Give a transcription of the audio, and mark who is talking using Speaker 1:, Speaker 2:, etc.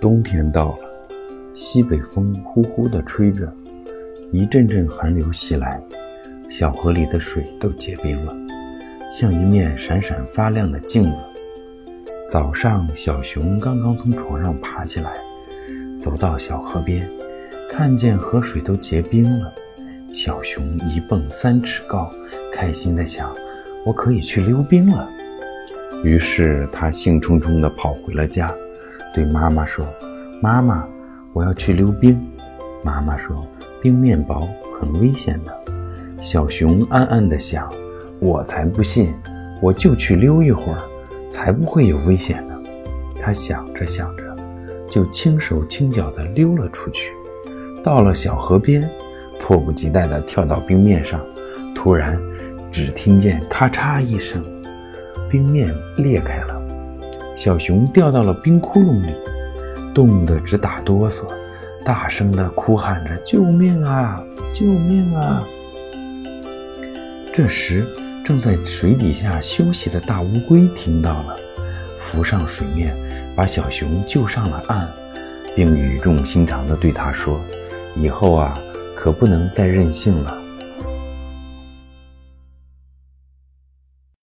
Speaker 1: 冬天到了，西北风呼呼地吹着，一阵阵寒流袭来，小河里的水都结冰了，像一面闪闪发亮的镜子。早上，小熊刚刚从床上爬起来，走到小河边，看见河水都结冰了，小熊一蹦三尺高，开心地想：“我可以去溜冰了。”于是，它兴冲冲地跑回了家。对妈妈说：“妈妈，我要去溜冰。”妈妈说：“冰面薄，很危险的。”小熊暗暗地想：“我才不信，我就去溜一会儿，才不会有危险呢。”他想着想着，就轻手轻脚地溜了出去。到了小河边，迫不及待地跳到冰面上。突然，只听见咔嚓一声，冰面裂开了。小熊掉到了冰窟窿里，冻得直打哆嗦，大声地哭喊着：“救命啊！救命啊！”这时，正在水底下休息的大乌龟听到了，浮上水面，把小熊救上了岸，并语重心长地对他说：“以后啊，可不能再任性了。